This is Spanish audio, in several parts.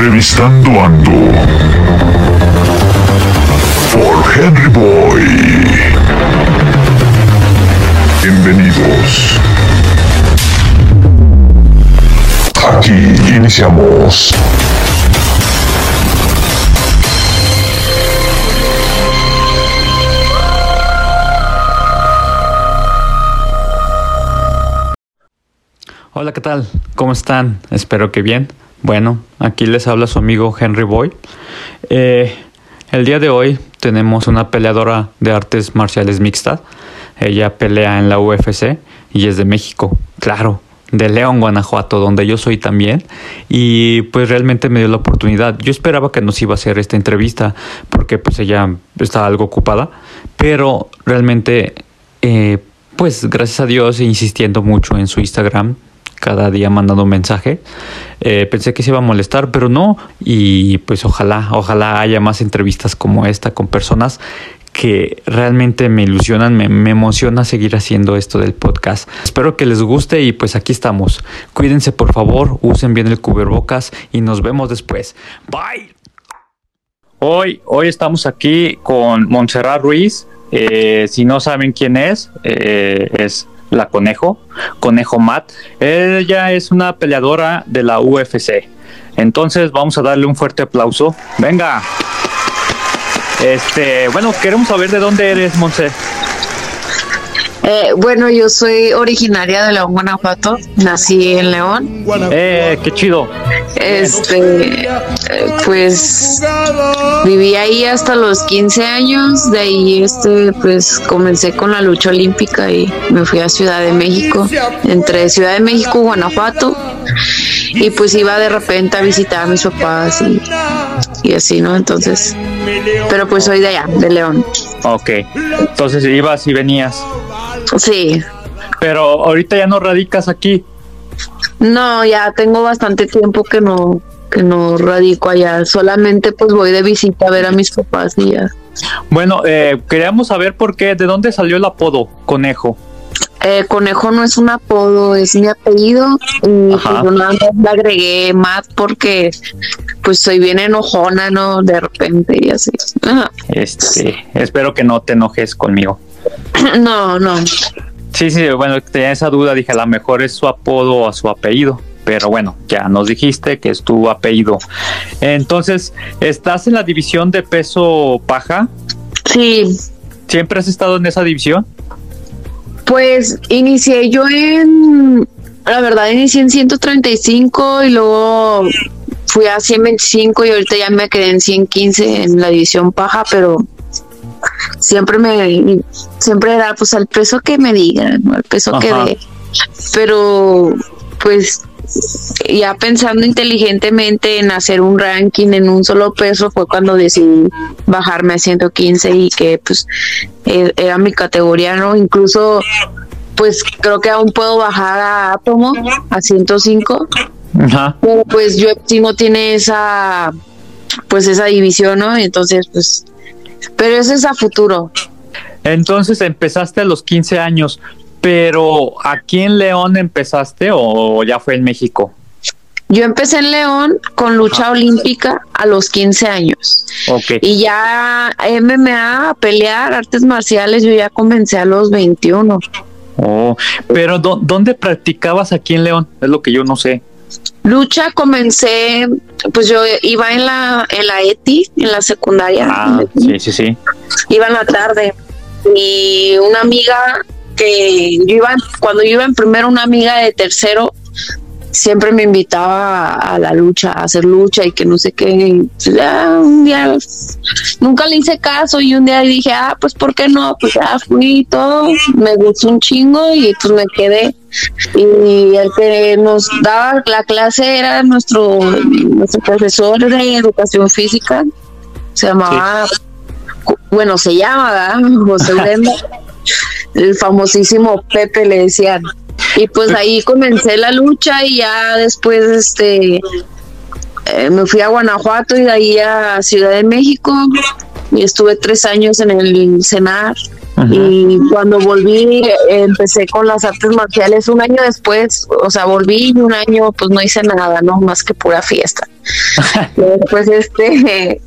Entrevistando Ando. Por Henry Boy. Bienvenidos. Aquí iniciamos. Hola, ¿qué tal? ¿Cómo están? Espero que bien. Bueno, aquí les habla su amigo Henry Boy. Eh, el día de hoy tenemos una peleadora de artes marciales mixtas. Ella pelea en la UFC y es de México, claro, de León, Guanajuato, donde yo soy también. Y pues realmente me dio la oportunidad. Yo esperaba que nos iba a hacer esta entrevista porque pues ella estaba algo ocupada, pero realmente... Eh, pues gracias a Dios insistiendo mucho en su Instagram cada día mandando un mensaje. Eh, pensé que se iba a molestar, pero no. Y pues ojalá, ojalá haya más entrevistas como esta con personas que realmente me ilusionan, me, emociona seguir haciendo esto del podcast. Espero que les guste y pues aquí estamos. Cuídense por favor, usen bien el cubrebocas y nos vemos después. Bye. Hoy, hoy estamos aquí con Montserrat Ruiz. Eh, si no saben quién es, eh, es la Conejo, Conejo Matt. Ella es una peleadora de la UFC. Entonces vamos a darle un fuerte aplauso. Venga. Este, bueno, queremos saber de dónde eres, Monse. Eh, bueno, yo soy originaria de León, Guanajuato. Nací en León. Eh, qué chido. Este, pues viví ahí hasta los 15 años. De ahí, este, pues comencé con la lucha olímpica y me fui a Ciudad de México. Entre Ciudad de México y Guanajuato. Y pues iba de repente a visitar a mis papás y, y así, ¿no? Entonces, pero pues soy de allá, de León. Ok, entonces ibas y venías. Sí. Pero ahorita ya no radicas aquí. No, ya tengo bastante tiempo que no que no radico allá. Solamente pues voy de visita a ver a mis papás y ya. Bueno, eh, queríamos saber por qué, de dónde salió el apodo Conejo. Eh, conejo no es un apodo, es mi apellido y pues, yo nada más le agregué más porque pues soy bien enojona, ¿no? De repente y así. Ajá. Este, espero que no te enojes conmigo. No, no. Sí, sí, bueno, tenía esa duda, dije, a lo mejor es su apodo o su apellido, pero bueno, ya nos dijiste que es tu apellido. Entonces, ¿estás en la división de peso paja? Sí. ¿Siempre has estado en esa división? Pues inicié yo en, la verdad, inicié en 135 y luego fui a 125 y ahorita ya me quedé en 115 en la división paja, pero siempre me siempre era pues al peso que me digan al peso Ajá. que de pero pues ya pensando inteligentemente en hacer un ranking en un solo peso fue cuando decidí bajarme a 115 y que pues era mi categoría no incluso pues creo que aún puedo bajar a átomo a 105 Ajá. pero pues yo no tiene esa pues esa división no entonces pues pero eso es a futuro. Entonces empezaste a los 15 años, pero ¿aquí en León empezaste o ya fue en México? Yo empecé en León con lucha Ajá. olímpica a los 15 años. Okay. Y ya MMA, a pelear, artes marciales, yo ya comencé a los 21. Oh, pero ¿dónde practicabas aquí en León? Es lo que yo no sé. Lucha comencé, pues yo iba en la en la ETI, en la secundaria. Ah, sí, sí, sí. Iba en la tarde y una amiga que yo iba, cuando yo iba en primero, una amiga de tercero siempre me invitaba a, la lucha, a hacer lucha y que no sé qué. Ya, un día nunca le hice caso y un día dije, ah, pues ¿por qué no? Pues ya fui y todo, me gustó un chingo y pues me quedé. Y el que nos daba la clase era nuestro, nuestro profesor de educación física, se llamaba, sí. bueno, se llama, ¿verdad? José Brenda, el famosísimo Pepe le decían. Y pues ahí comencé la lucha y ya después este eh, me fui a Guanajuato y de ahí a Ciudad de México y estuve tres años en el CENAR. Y cuando volví, eh, empecé con las artes marciales un año después, o sea, volví y un año pues no hice nada, ¿no? Más que pura fiesta. Después este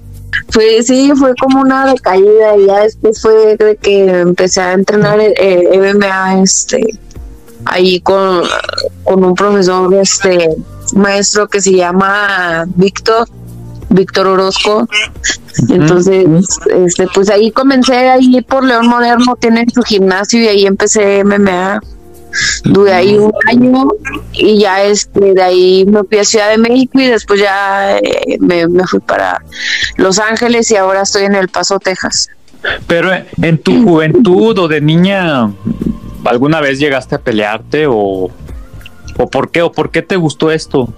fue sí fue como una decaída y ya después fue de que empecé a entrenar eh, MMA este ahí con, con un profesor este maestro que se llama Víctor Víctor Orozco. Entonces este pues ahí comencé ahí por León Moderno tienen su gimnasio y ahí empecé MMA Duré ahí un año y ya este, de ahí me fui a Ciudad de México y después ya eh, me, fui para Los Ángeles y ahora estoy en El Paso, Texas. Pero en tu juventud o de niña, ¿alguna vez llegaste a pelearte o, o por qué o por qué te gustó esto?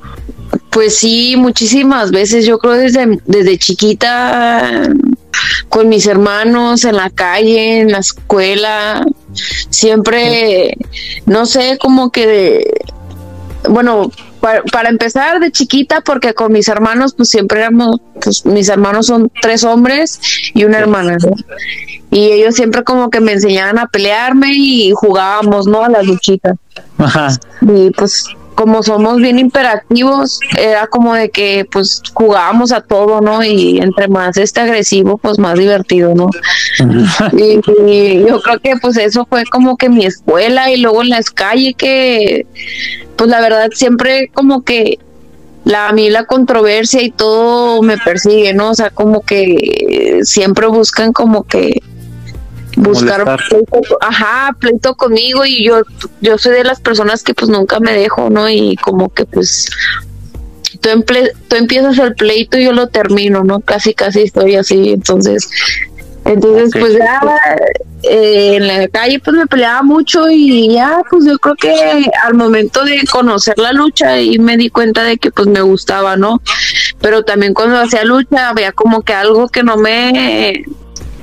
Pues sí, muchísimas veces. Yo creo desde, desde chiquita con mis hermanos en la calle, en la escuela, siempre, no sé, como que, bueno, para, empezar de chiquita, porque con mis hermanos, pues siempre éramos, pues mis hermanos son tres hombres y una hermana, Y ellos siempre como que me enseñaban a pelearme y jugábamos, ¿no? A las luchitas. Ajá. Y pues como somos bien imperativos, era como de que pues jugábamos a todo, ¿no? Y entre más este agresivo, pues más divertido, ¿no? y, yo creo que pues eso fue como que mi escuela y luego en la calle que pues la verdad siempre como que la, a mí la controversia y todo me persigue, ¿no? O sea, como que siempre buscan como que buscar pleito, ajá, pleito conmigo y yo yo soy de las personas que pues nunca me dejo, ¿no? Y como que pues tú, tú empiezas el pleito y yo lo termino, ¿no? Casi casi estoy así, entonces entonces pues ya eh, en la calle pues me peleaba mucho y ya pues yo creo que al momento de conocer la lucha y me di cuenta de que pues me gustaba, ¿no? Pero también cuando hacía lucha había como que algo que no me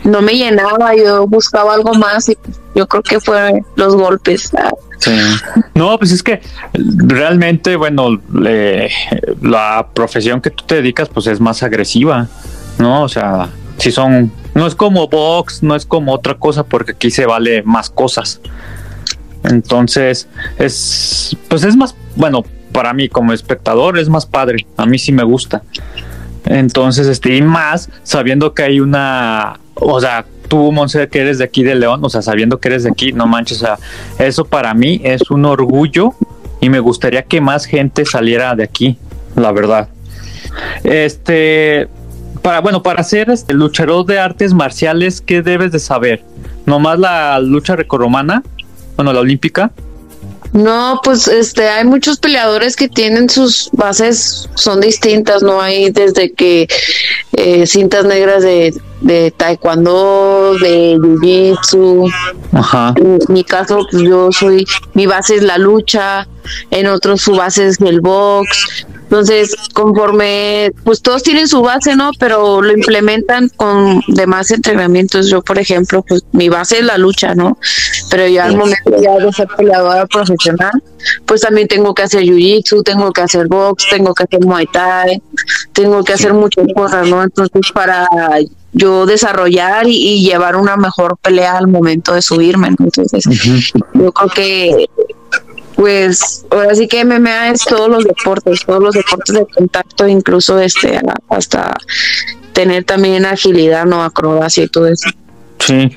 no me llenaba, yo buscaba algo más y yo creo que fue los golpes. No, pues es que realmente, bueno, la profesión que tú te dedicas, pues es más agresiva, ¿no? O sea, si son, no es como box, no es como otra cosa, porque aquí se vale más cosas. Entonces, es, pues es más, bueno, para mí como espectador es más padre, a mí sí me gusta. Entonces, este, y más sabiendo que hay una o sea, tú, Monse, que eres de aquí de León, o sea, sabiendo que eres de aquí, no manches, o sea, eso para mí es un orgullo y me gustaría que más gente saliera de aquí, la verdad. Este, para, bueno, para ser este luchador de artes marciales, ¿qué debes de saber? ¿Nomás la lucha recorromana? Bueno, la olímpica. No, pues este, hay muchos peleadores que tienen sus bases, son distintas, ¿no? Hay desde que eh, cintas negras de, de taekwondo, de jiu-jitsu. Ajá. En mi caso, pues yo soy, mi base es la lucha, en otros su base es el box, entonces, conforme, pues todos tienen su base, ¿no? Pero lo implementan con demás entrenamientos. Yo, por ejemplo, pues mi base es la lucha, ¿no? Pero ya al momento ya de ser peleadora profesional, pues también tengo que hacer jiu-jitsu, tengo que hacer box, tengo que hacer muay thai, tengo que hacer muchas cosas, ¿no? Entonces, para yo desarrollar y, llevar una mejor pelea al momento de subirme. Entonces, yo creo que pues ahora sí que MMA es todos los deportes, todos los deportes de contacto, incluso este hasta tener también agilidad, no acrobacia y todo eso. Sí,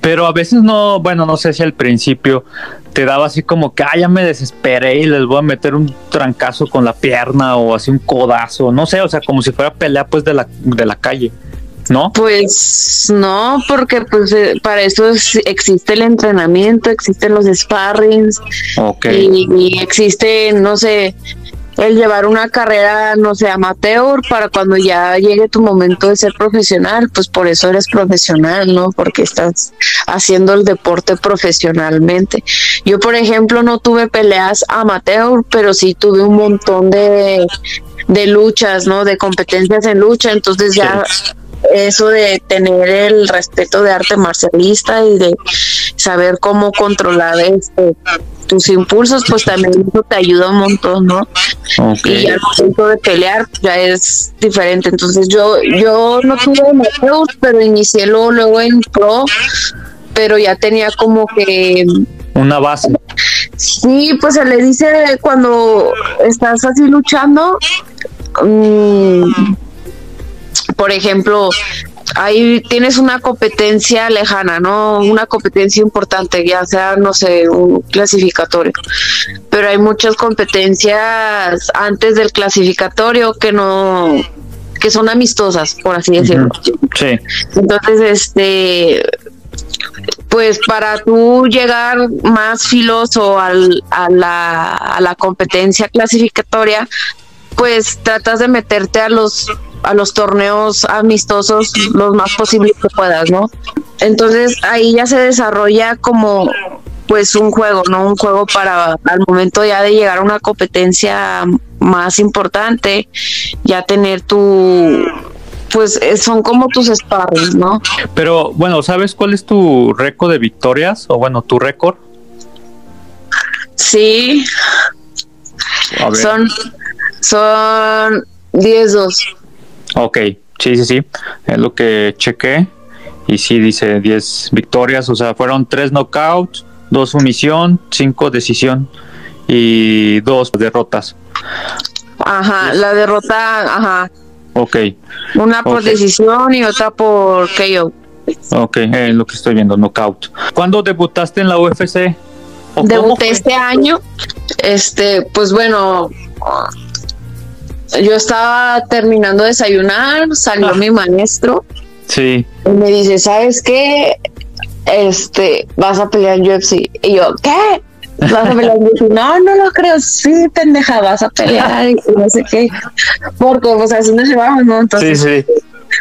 pero a veces no, bueno, no sé si al principio te daba así como que, ah, ya me desesperé y les voy a meter un trancazo con la pierna o así un codazo, no sé, o sea, como si fuera pelea pues de la, de la calle. ¿no? Pues no, porque pues eh, para eso existe el entrenamiento, existen los sparrings y, y, existe, no sé, el llevar una carrera, no sé, amateur para cuando ya llegue tu momento de ser profesional, pues por eso eres profesional, ¿no? Porque estás haciendo el deporte profesionalmente. Yo, por ejemplo, no tuve peleas amateur, pero sí tuve un montón de de luchas, ¿no? De competencias en lucha, entonces ya eso de tener el respeto de arte marcialista y de saber cómo controlar este tus impulsos, pues también eso te ayuda un montón, ¿no? Y al momento de pelear ya es diferente. Entonces yo yo no tuve amateur, pero inicié luego, luego en pro, pero ya tenía como que una base. Sí, pues se le dice cuando estás así luchando, mm, por ejemplo, ahí tienes una competencia lejana, ¿no? Una competencia importante, ya sea, no sé, un clasificatorio. Pero hay muchas competencias antes del clasificatorio que no que son amistosas, por así decirlo. Sí. Entonces, este, pues para tú llegar más filoso al, a, la, a la competencia clasificatoria, pues tratas de meterte a los a los torneos amistosos los más posibles que puedas, ¿no? Entonces ahí ya se desarrolla como pues un juego, ¿no? Un juego para al momento ya de llegar a una competencia más importante, ya tener tu pues son como tus sparring, ¿no? Pero bueno, ¿sabes cuál es tu récord de victorias? O bueno, tu récord. Sí. Son son 10-2. Ok, sí, sí, sí. Es lo que chequé. Y sí, dice 10 victorias. O sea, fueron 3 knockouts, 2 sumisión, 5 decisión y 2 derrotas. Ajá, la derrota, ajá, Ok, una por decisión y otra por KO. ok, es lo que estoy viendo, knockout. ¿Cuándo debutaste en la UFC? ¿O cómo Debuté este año. Este, pues bueno, yo estaba terminando de desayunar, salió Ah. mi maestro Sí, y me dice, ¿sabes qué? Este, vas a pelear en UFC. Y yo, ¿qué? ¿Vas a pelear en UFC? No, no lo creo. Sí, pendeja, vas a pelear y no sé qué. Porque, pues así nos llevamos, ¿no? sí, Entonces, sí.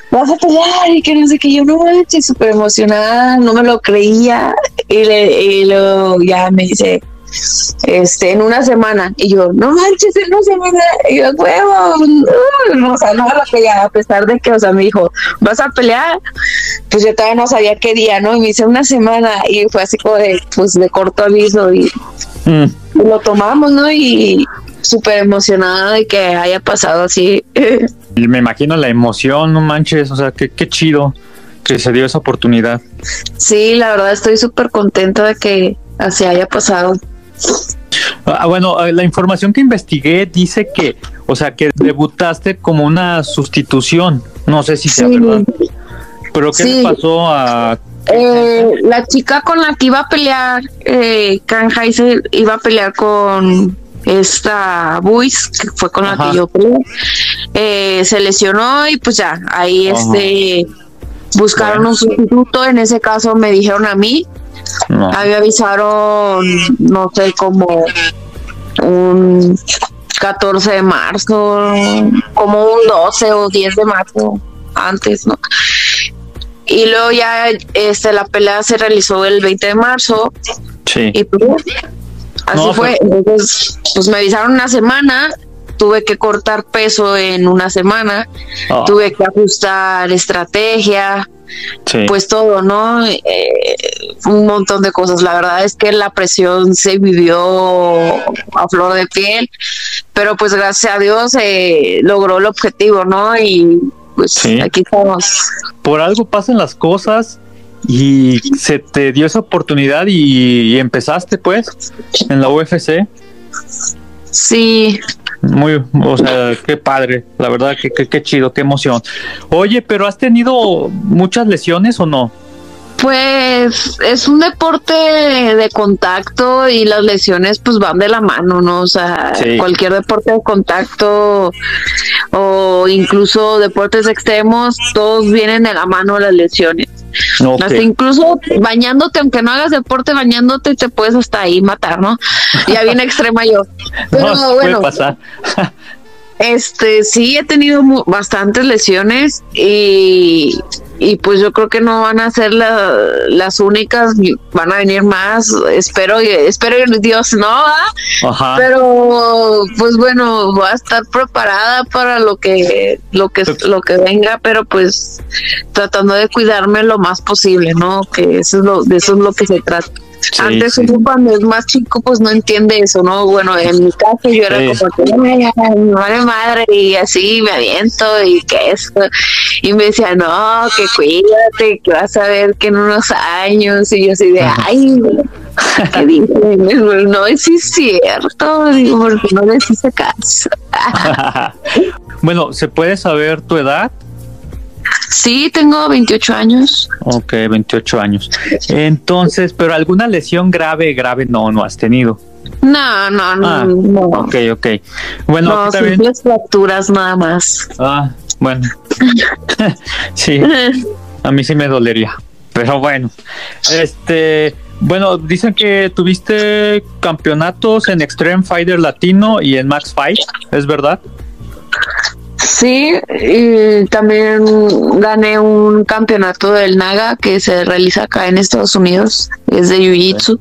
vas a pelear y que no sé qué. Yo no manches, súper emocionada, no me lo creía. Y, le, y luego ya me dice, este, en una semana. Y yo, no manches, en una semana. Y yo, huevo, uh, o sea, no me creía, a pesar de que, o sea, me dijo, vas a pelear. Pues yo todavía no sabía qué día, ¿no? Y me dice una semana. Y fue así como de, pues, de corto aviso. Y, Mm, lo tomamos, ¿no? Y súper emocionada de que haya pasado así. y me imagino la emoción, no manches, o sea, qué, qué chido que se dio esa oportunidad. Sí, la verdad estoy súper contenta de que así haya pasado. Ah, bueno, eh, la información que investigué dice que, o sea, que debutaste como una sustitución. No sé si sea Sí. verdad. Pero ¿qué Sí. le pasó a... Eh, la chica con la que iba a pelear, eh, Kanheiser, iba a pelear con esta Buis, que fue con la que yo peleé, eh, se lesionó y pues ya, ahí Ajá. este buscaron Bueno. un sustituto, en ese caso me dijeron a mí, No. a mí me avisaron, no sé, como un 14 de marzo, como un 12 o 10 de marzo antes, ¿no? Y luego ya este la pelea se realizó el 20 de marzo Sí. y pues así No, fue. Entonces, pues me avisaron una semana, tuve que cortar peso en una semana, Ah, tuve que ajustar estrategia, sí. pues todo, ¿no? Eh, un montón de cosas. La verdad es que la presión se vivió a flor de piel, pero pues gracias a Dios eh, logró el objetivo, ¿no? Y pues Sí. aquí estamos. Por algo pasan las cosas y se te dio esa oportunidad y, y empezaste pues en la UFC. Sí, Muy, o sea, qué padre, la verdad, que qué, qué chido, qué emoción. Oye, pero ¿has tenido muchas lesiones o no? Pues es un deporte de contacto y las lesiones pues van de la mano, ¿no? O sea, Sí. cualquier deporte de contacto o incluso deportes extremos, todos vienen de la mano las lesiones. Ok. Hasta incluso bañándote, aunque no hagas deporte, bañándote te puedes hasta ahí matar, ¿no? Ya bien extrema yo. Pero no, bueno, puede pasar. este sí he tenido bastantes lesiones y, y pues yo creo que no van a ser la- las únicas, van a venir más. Espero, espero que Dios no, ¿ah? Ajá. pero pues bueno, voy a estar preparada para lo que lo que lo que venga, pero pues tratando de cuidarme lo más posible, ¿no? Que eso es lo de eso es lo que se trata. Sí, Antes sí. uno cuando es más chico pues no entiende eso, ¿no? Bueno, en mi caso yo era Sí. como que "Ay, ay, me vale madre y así me aviento y que eso y me decía, "No, que cuídate, que vas a ver que en unos años" y yo así de, Ajá. "Ay, ¿Qué dices? No, es cierto, digo, porque no les hice caso. bueno, ¿se puede saber tu edad? Sí, tengo 28 años. Ok, 28 años. Entonces, pero alguna lesión grave, grave no, no has tenido. No, no, no. Ah, no. Ok, ok. Bueno, no, también. simples fracturas nada más. Ah, bueno. sí, a mí sí me dolería. Pero bueno, este, bueno, dicen que tuviste campeonatos en Extreme Fighter Latino y en Max Fight, ¿es verdad? Sí, y también gané un campeonato del Naga que se realiza acá en Estados Unidos, es de Jiu-Jitsu.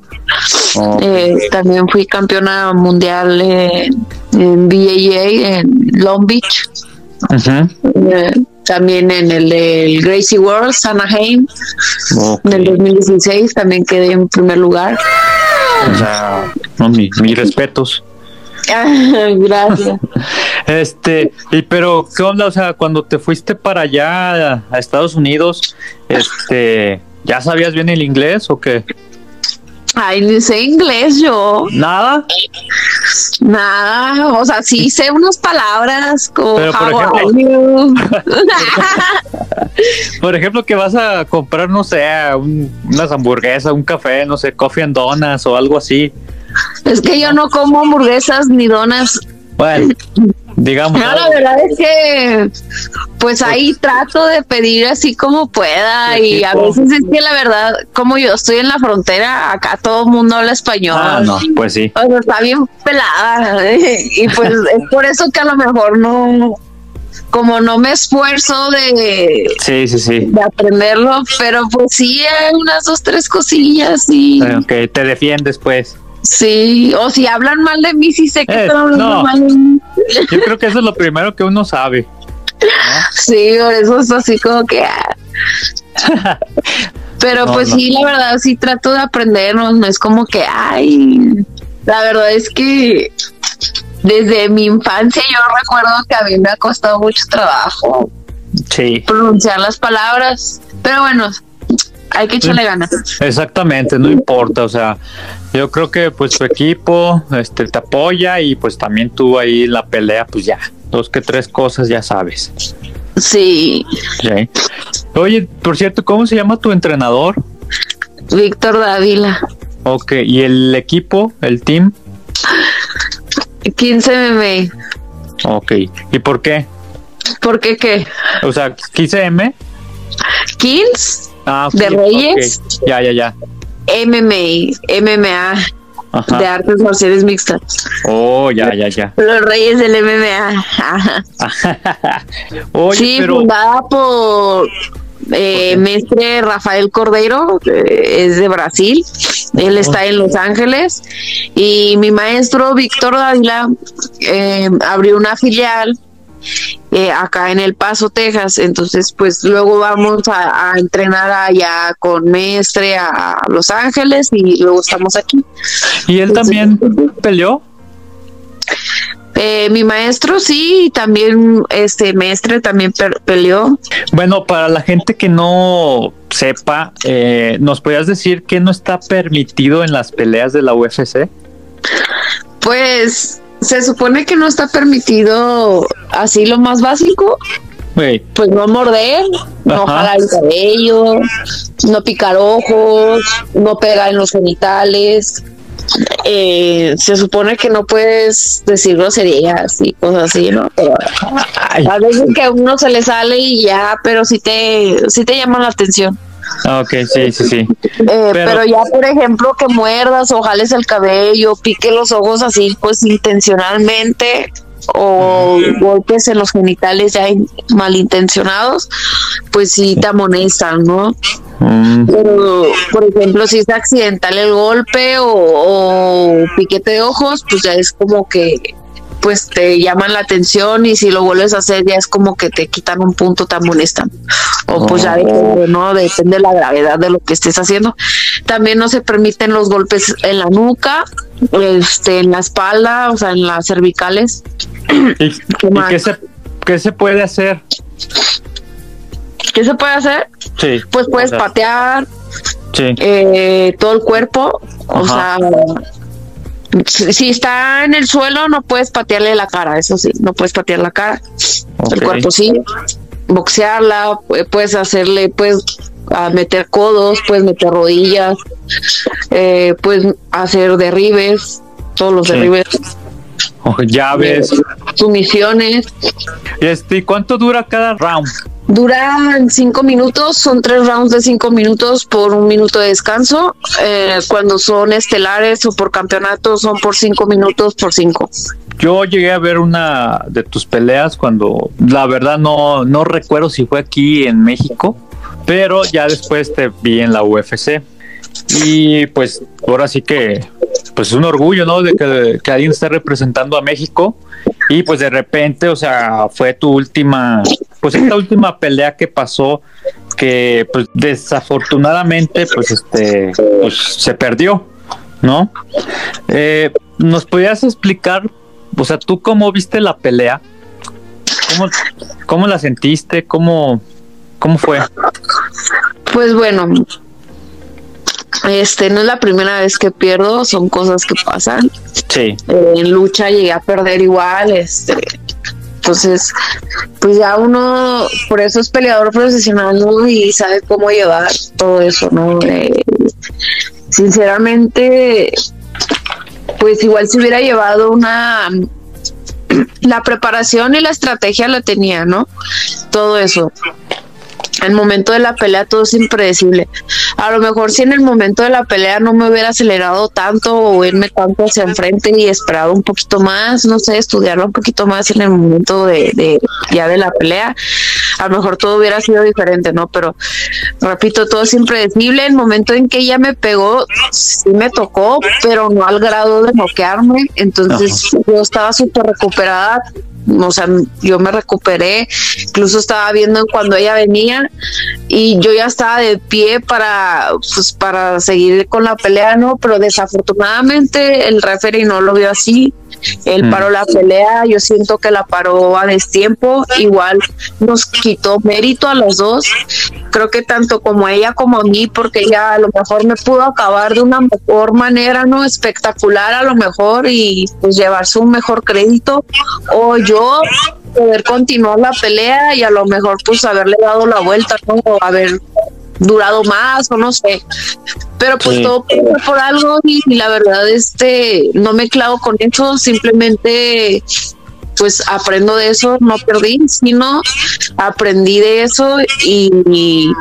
Ok. Eh, también fui campeona mundial en, en BAA en Long Beach. Eh, también en el del Gracie World, Anaheim, en el 2016 también quedé en primer lugar. O sea, no, mi- mis respetos. Gracias. Este, y pero, ¿qué onda? O sea, cuando te fuiste para allá a, Estados Unidos, este, ¿ya sabías bien el inglés o qué? Ay, ni sé inglés yo. ¿Nada? Nada, o sea, sí sé unas palabras como Pero, por how ejemplo-? Por ejemplo, que vas a comprar, no sé, un- unas hamburguesas, un café, no sé, coffee and donuts o algo así. Es que yo no como hamburguesas ni donas. Bueno, digamos. No, la verdad es que pues ahí trato de pedir así como pueda ¿Qué y a veces es que la verdad, como yo estoy en la frontera, acá todo el mundo habla español. Ah, no, pues sí. O sea, está bien pelada ¿eh? y pues es por eso que a lo mejor no, como no me esfuerzo de, Sí, sí, sí. de aprenderlo, pero pues sí hay unas dos, tres cosillas y Ok, te defiendes, pues. Sí, o si hablan mal de mí, sí sé que Eh, están hablando no. mal de mí. Yo creo que eso es lo primero que uno sabe. Sí, por eso es así como que... ah. Pero No, pues sí, la verdad sí trato de aprender, no, no es como que, ay, la verdad es que desde mi infancia yo recuerdo que a mí me ha costado mucho trabajo Sí, pronunciar las palabras, pero bueno, hay que echarle ganas. exactamente, no importa, o sea, yo creo que pues tu equipo este te apoya y pues también tú ahí en la pelea, pues ya, dos que tres cosas ya sabes. Sí. Oye, por cierto, ¿cómo se llama tu entrenador? Víctor Dávila, Ok, y el equipo, el team, 15 mm, ok, ¿y por qué? ¿por qué qué? O sea, 15M. 15 Ah, ¿De Reyes? Ya, ya, ya. MMA, MMA de artes marciales mixtas. Oh, ya, ya, ya. Los reyes del MMA. Ajá. Oye, sí, pero fundada por eh, mestre Rafael Cordeiro, eh, es de Brasil. Él está en Los Ángeles. Y mi maestro Víctor Dávila eh, abrió una filial eh, acá en El Paso, Texas. Entonces, pues luego vamos a, a entrenar allá con Mestre a Los Ángeles y luego estamos aquí. ¿y él también peleó? Eh, mi maestro sí, y también este Mestre también peleó. Bueno, para la gente que no sepa, eh, ¿nos podrías decir que no está permitido en las peleas de la UFC? Pues se supone que no está permitido así lo más básico, pues no morder, no Ajá. jalar el cabello, no picar ojos, no pegar en los genitales. Eh, se supone que no puedes decir groserías y cosas así, ¿no? Pero a veces que a uno se le sale y ya, pero sí te, sí te llama la atención. Ok, sí, sí, sí. Eh, pero, ya, por ejemplo, que muerdas o jales el cabello, pique los ojos así, pues intencionalmente, o golpes en los genitales ya in- malintencionados, pues sí te amonestan, ¿no? Mm, Pero, por ejemplo, si es accidental el golpe o, o piquete de ojos, pues ya es como que pues te llaman la atención y si lo vuelves a hacer ya es como que te quitan un punto, te amonestan. O pues ya depende, ¿no? Depende de la gravedad de lo que estés haciendo. También no se permiten los golpes en la nuca, este, en la espalda, o sea, en las cervicales. ¿Y, qué, se, qué se puede hacer? ¿Qué se puede hacer? Sí. Pues puedes o sea, patear, Sí. eh, todo el cuerpo, o sea, si, está en el suelo no puedes patearle la cara, eso sí, no puedes patear la cara, el cuerpo sí, boxearla, pu- puedes hacerle, puedes a meter codos, puedes meter rodillas, eh, puedes hacer derribes, todos los Sí. derribes, O llaves. sumisiones. Este, ¿cuánto dura cada round? Duran cinco minutos, son tres rounds de cinco minutos por un minuto de descanso. Eh, cuando son estelares o por campeonato son por cinco minutos por cinco. Yo llegué a ver una de tus peleas cuando la verdad no, no recuerdo si fue aquí en México, pero ya después te vi en la UFC. Y pues ahora sí que pues es un orgullo, ¿no? De que, que alguien esté representando a México y pues de repente, o sea, fue tu última, pues esta última pelea que pasó que pues desafortunadamente pues este pues se perdió, ¿no? Eh, ¿Nos podrías explicar, o sea, tú cómo viste la pelea? ¿Cómo, cómo la sentiste? ¿Cómo, cómo fue? Pues bueno, este no es la primera vez que pierdo, son cosas que pasan. Sí, Eh, en lucha llegué a perder igual, este. Entonces, pues ya uno, por eso es peleador profesional, ¿no? Y sabe cómo llevar todo eso, ¿no? Eh, sinceramente, pues igual si hubiera llevado una la preparación y la estrategia la tenía, ¿no? Todo eso. El momento de la pelea todo es impredecible. A lo mejor si en el momento de la pelea no me hubiera acelerado tanto o irme tanto hacia enfrente y esperado un poquito más, no sé, estudiarlo un poquito más en el momento de, de ya de la pelea, a lo mejor todo hubiera sido diferente, ¿no? Pero repito, todo es impredecible. El momento en que ella me pegó, sí me tocó, pero no al grado de noquearme. Entonces yo estaba súper recuperada. O sea, yo me recuperé, incluso estaba viendo cuando ella venía y yo ya estaba de pie para pues para seguir con la pelea, ¿no? Pero desafortunadamente el referee no lo vio así. Él Mm. paró la pelea, yo siento que la paró a destiempo, igual nos quitó mérito a los dos. Creo que tanto como ella como a mí, porque ella a lo mejor me pudo acabar de una mejor manera, ¿no? Espectacular a lo mejor y pues llevarse un mejor crédito. O yo poder continuar la pelea y a lo mejor pues haberle dado la vuelta, ¿no? O haber durado más o no sé. Pero pues Sí. todo pasa por algo y, y la verdad este no me clavo con eso, simplemente pues aprendo de eso, no perdí, sino aprendí de eso y, y,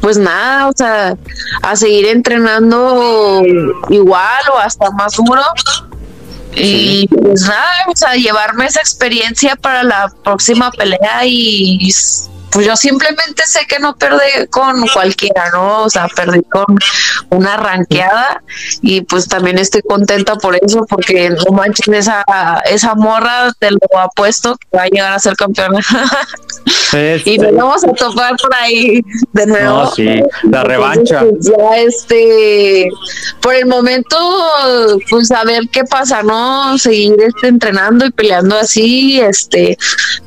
pues nada, o sea, a seguir entrenando igual o hasta más duro. Y pues nada, o sea, llevarme esa experiencia para la próxima pelea y pues yo simplemente sé que no perdí con cualquiera, ¿no? O sea, perdí con una ranqueada y pues también estoy contenta por eso, porque no manches esa, esa morra, te lo apuesto que va a llegar a ser campeona. Este, y nos vamos a topar por ahí de nuevo. no, sí, la revancha. Entonces, pues, ya este, por el momento, pues a ver qué pasa, ¿no? Seguir este, entrenando y peleando así, este,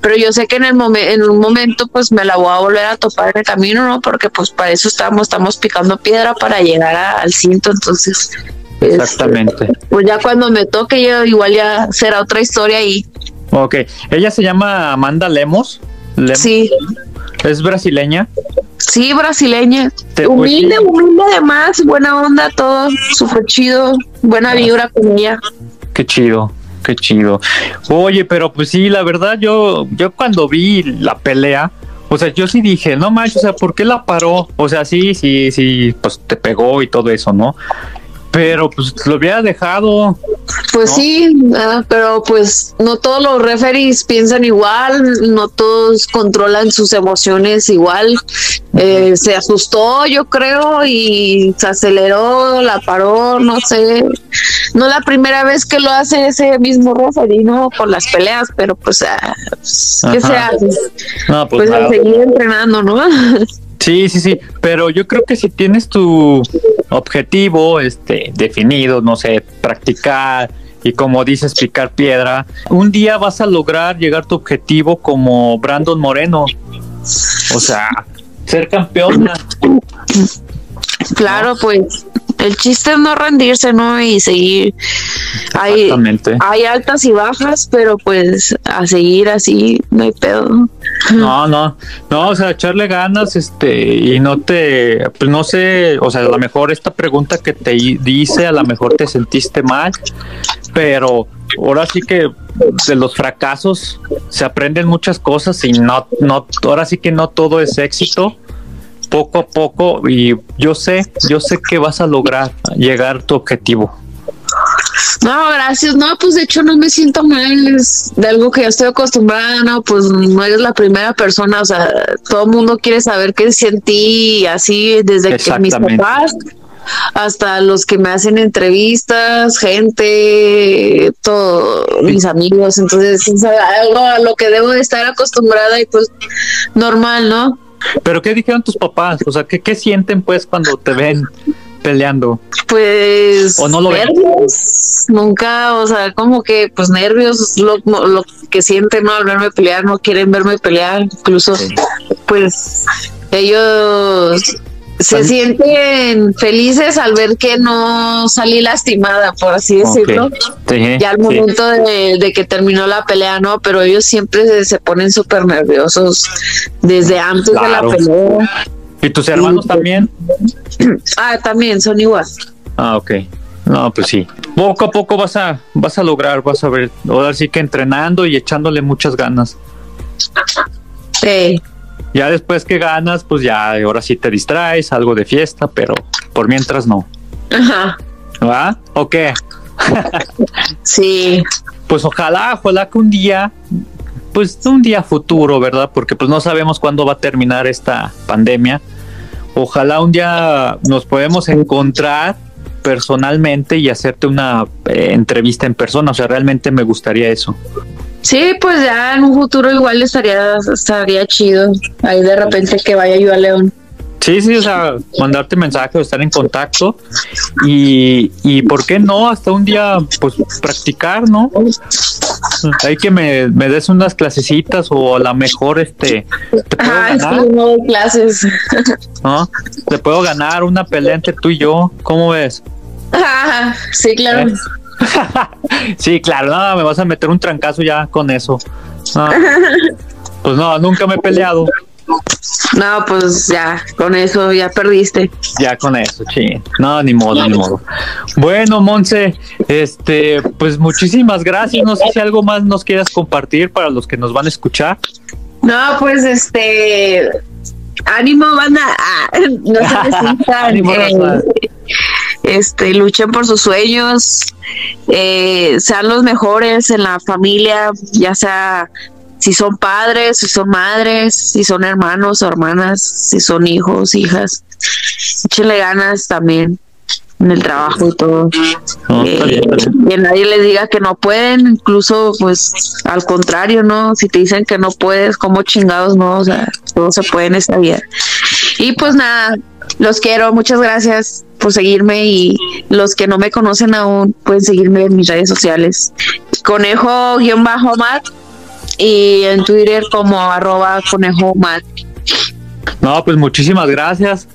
pero yo sé que en el momen- en un momento, pues me la voy a volver a topar en el camino, ¿no? Porque pues para eso estamos, estamos picando piedra para llegar a- al cinto, entonces. este, Exactamente. pues ya cuando me toque, yo igual ya será otra historia ahí. Ok, ella se llama Amanda Lemos. Lem- Sí, Es brasileña. sí, brasileña. Te- humilde, pues, humilde además, buena onda, todo, súper chido, buena vibra con ella. Qué chido, qué chido. Oye, pero pues sí, la verdad, yo, yo cuando vi la pelea, o sea, yo sí dije, no manches, o sea, ¿por qué la paró? O sea, sí, sí, sí, pues te pegó y todo eso, ¿no? Pero pues lo hubiera dejado. Pues ¿no? sí, ah, pero pues no todos los referees piensan igual, no todos controlan sus emociones igual. Eh, se asustó, yo creo, y se aceleró, la paró, no sé. No la primera vez que lo hace ese mismo referee, ¿no? Con las peleas, pero pues, ah, pues, ¿qué se hace? No, pues, Pues a seguir entrenando, ¿no? Sí, sí, sí, pero yo creo que si tienes tu objetivo este definido, no sé, practicar y como dices picar piedra, un día vas a lograr llegar a tu objetivo como Brandon Moreno. O sea, ser campeona. Claro, pues el chiste es no rendirse, ¿no? Y seguir. Hay, Exactamente. hay altas y bajas, pero pues a seguir así, no hay pedo. No, no, no, o sea, echarle ganas, este, y no te, pues no sé, o sea, a lo mejor esta pregunta que te dice, a lo mejor te sentiste mal, pero ahora sí que de los fracasos se aprenden muchas cosas y no, no, ahora sí que no todo es éxito, poco a poco, y yo sé, yo sé que vas a lograr llegar a tu objetivo. No, gracias. No, pues de hecho no me siento mal. Es de algo que ya estoy acostumbrada. No, pues no eres la primera persona. O sea, todo el mundo quiere saber qué sentí así desde que mis papás hasta los que me hacen entrevistas, gente, todo, mis amigos. Entonces, es algo a lo que debo de estar acostumbrada y pues normal, ¿no? Pero ¿qué dijeron tus papás? O sea, ¿qué, qué sienten pues cuando te ven peleando? Pues ¿O no lo ven? nervios, nunca, o sea, como que pues nervios, lo, lo que sienten, ¿no? Al verme pelear, no quieren verme pelear, incluso Sí. pues ellos se sienten felices al ver que no salí lastimada, por así decirlo. Ok. Sí, Ya al sí. momento de, de que terminó la pelea, no, pero ellos siempre se, se ponen súper nerviosos desde antes Claro. de la pelea. ¿Y tus hermanos Sí. también? Ah, también son igual. Ah, ok. No, pues sí. Poco a poco vas a, vas a lograr, vas a ver. Ahora sí que entrenando y echándole muchas ganas. Sí. Ya después que ganas, pues ya ahora sí te distraes, algo de fiesta, pero por mientras no. Ajá. ¿Va? ¿O qué? Sí. Pues ojalá, ojalá que un día, pues un día futuro, ¿verdad? Porque pues no sabemos cuándo va a terminar esta pandemia. Ojalá un día nos podemos encontrar personalmente y hacerte una eh, entrevista en persona. O sea, realmente me gustaría eso. Sí, pues ya en un futuro igual estaría, estaría chido. Ahí de repente que vaya yo a León. Sí, sí, o sea, mandarte mensaje o estar en contacto y, y ¿por qué no? Hasta un día, pues, practicar, ¿no? Hay que me, me des unas clasecitas o a lo mejor, este, te puedo sí, ganar, no clases. ¿no? Te puedo ganar una pelea entre tú y yo, ¿cómo ves? Ah, sí, claro. ¿Eh? Sí, claro, no, me vas a meter un trancazo ya con eso. No. Pues no, nunca me he peleado. No, pues ya, con eso ya perdiste. Ya con eso, sí. No, ni modo, ni modo. Bueno, Monse, este, pues muchísimas gracias. No sé si algo más nos quieras compartir para los que nos van a escuchar. No, pues este. Ánimo, banda. Ah, no se desistan. Ánimo, eh, este, luchen por sus sueños. eh, sean los mejores en la familia, ya sea si son padres, si son madres, si son hermanos o hermanas, si son hijos, hijas. Échenle ganas también en el trabajo y todo. No, está bien, está bien. que nadie les diga que no pueden, incluso pues al contrario, ¿no? Si te dicen que no puedes, como chingados, no, o sea, todo se puede en esta vida. Y pues nada, los quiero, muchas gracias por seguirme y los que no me conocen aún pueden seguirme en mis redes sociales. Conejo-mat y en Twitter como arroba conejo-mat. No, pues muchísimas gracias.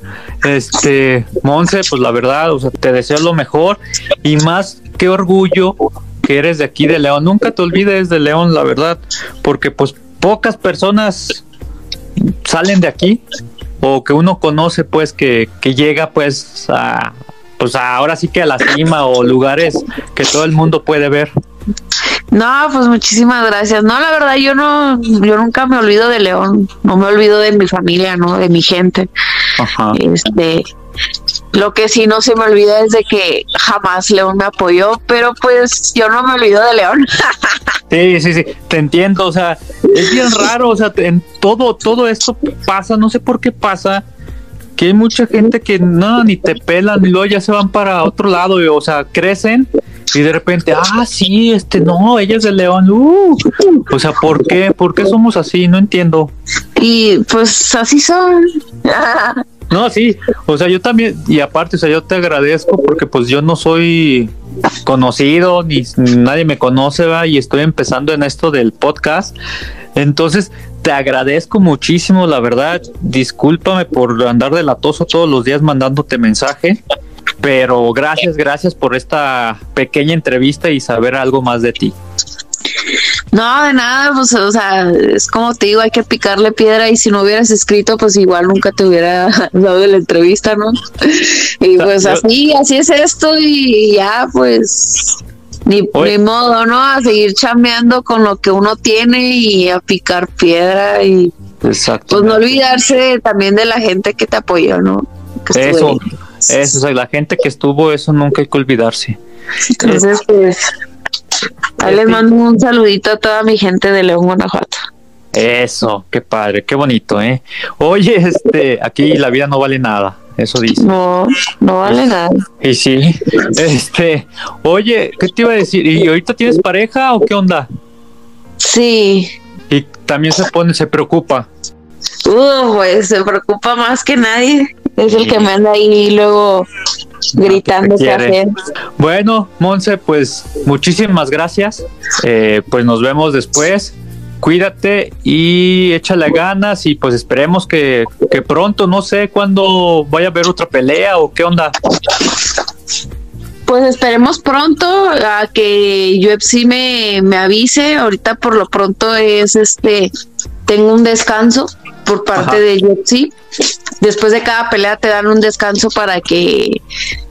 Este, Monse, pues la verdad, o sea, te deseo lo mejor y más qué orgullo que eres de aquí de León. Nunca te olvides de León, la verdad, porque pues pocas personas salen de aquí o que uno conoce pues que, que llega pues a pues ahora sí que a la cima o lugares que todo el mundo puede ver. No, pues muchísimas gracias. No, la verdad, yo no, yo nunca me olvido de León, no me olvido de mi familia, ¿no? De mi gente. Ajá. Este, lo que sí no se me olvida es de que jamás León me apoyó, pero pues yo no me olvido de León. Sí, sí, sí, te entiendo, o sea, es bien raro, o sea, en todo, todo esto pasa, no sé por qué pasa, que hay mucha gente que no, ni te pelan y luego ya se van para otro lado, y, o sea, crecen y de repente, ah, sí, este, no, ella es de León, uh, o sea, ¿por qué? ¿Por qué somos así? No entiendo. Y pues así son. No, sí, o sea, yo también, y aparte, o sea, yo te agradezco porque pues yo no soy conocido, ni nadie me conoce, ¿va? y estoy empezando en esto del podcast. Entonces, te agradezco muchísimo, la verdad. Discúlpame por andar de latoso todos los días mandándote mensaje, pero gracias, gracias por esta pequeña entrevista y saber algo más de ti. No, de nada, pues, o sea, es como te digo, hay que picarle piedra y si no hubieras escrito, pues igual nunca te hubiera dado de la entrevista, ¿no? Y pues así, así es esto y ya, pues, ni, ni modo, ¿no? A seguir chameando con lo que uno tiene y a picar piedra y Exacto. pues no olvidarse también de la gente que te apoyó, ¿no? Que Eso, eso, o sea, la gente que estuvo, eso nunca hay que olvidarse. Entonces, pues, ahí les mando un saludito a toda mi gente de León, Guanajuato. Eso, qué padre, qué bonito, ¿eh? Oye, este, aquí la vida no vale nada, eso dice. No, no vale nada. Y sí, este, oye, ¿qué te iba a decir? ¿Y ahorita tienes pareja o qué onda? Sí, Y también se pone, se preocupa. Uh, pues se preocupa más que nadie. Es el que me anda ahí luego gritando qué hacer. Bueno, Monse, pues muchísimas gracias. Eh, pues nos vemos después. Cuídate y échale ganas y pues esperemos que, que pronto, no sé cuándo vaya a haber otra pelea o qué onda. Pues esperemos pronto a que UFC me, me avise. Ahorita por lo pronto es este, tengo un descanso por parte Ajá. de UFC. Después de cada pelea te dan un descanso para que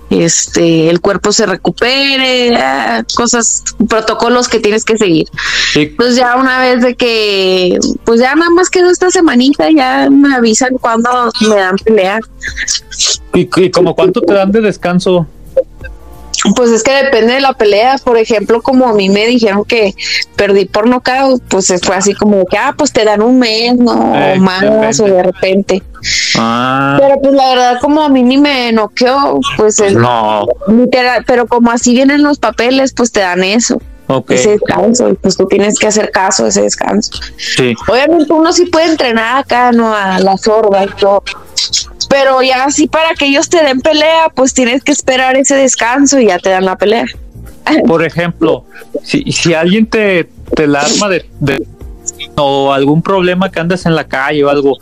este el cuerpo se recupere, ah, cosas, protocolos que tienes que seguir. Y, Pues ya una vez de que, pues ya nada más quedó esta semanita, ya me avisan cuando me dan pelea. y, y como cuánto te dan de descanso. Pues es que depende de la pelea. Por ejemplo, como a mí me dijeron que perdí por nocaut, pues fue así como que, ah, pues te dan un mes, ¿no? O más, o de repente. Ah, Pero pues la verdad, como a mí ni me noqueó, pues es no, literal, pero como así vienen los papeles, pues te dan eso, ese descanso, y pues tú tienes que hacer caso a ese descanso. sí. Obviamente uno sí puede entrenar acá, ¿no? A la sorda y todo. Pero ya así para que ellos te den pelea, pues tienes que esperar ese descanso y ya te dan la pelea. Por ejemplo, si, si alguien te, te la arma de, de- o algún problema que andas en la calle o algo,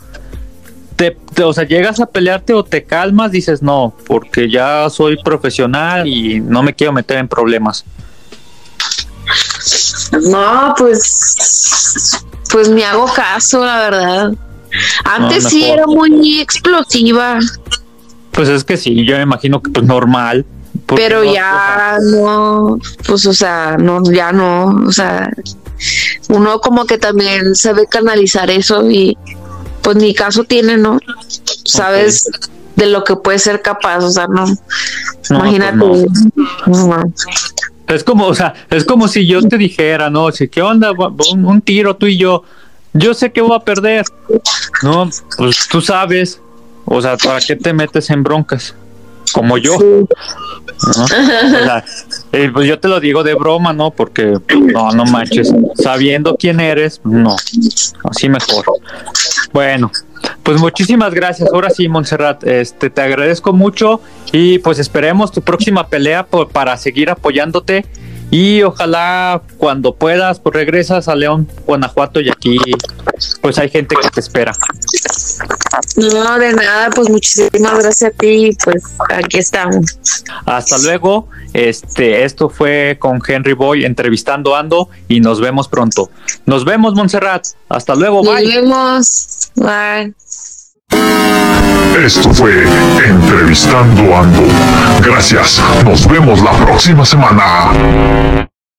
te, te- o sea, llegas a pelearte o te calmas, dices no, porque ya soy profesional y no me quiero meter en problemas. No, pues, pues me hago caso, la verdad. Antes No, sí era muy explosiva, Pues es que sí, yo me imagino que pues normal. pero no- ya no, pues o sea, no, ya no, o sea, uno como que también sabe canalizar eso y pues ni caso tiene, ¿no? Sabes de lo que puede ser capaz, o sea, no, no, imagínate. pues no. Es como, o sea, es como si yo te dijera, no, si qué onda, un, un tiro tú y yo, yo sé que voy a perder. No, pues tú sabes, o sea, ¿para qué te metes en broncas? Como yo, ¿no? O sea, eh, pues yo te lo digo de broma, ¿no? Porque no, no manches, sabiendo quién eres, no, así mejor. Bueno, pues muchísimas gracias. Ahora sí, Montserrat, este, te agradezco mucho y pues esperemos tu próxima pelea por- para seguir apoyándote y ojalá cuando puedas pues regresas a León, Guanajuato y aquí pues hay gente que te espera. No, de nada, pues muchísimas gracias a ti, pues aquí estamos. Hasta luego. Este, esto fue con Henry Boy entrevistando a Ando y nos vemos pronto. Nos vemos, Montserrat. Hasta luego, Nos bye. vemos. Bye. Esto fue Entrevistando Ando. Gracias. Nos vemos la próxima semana.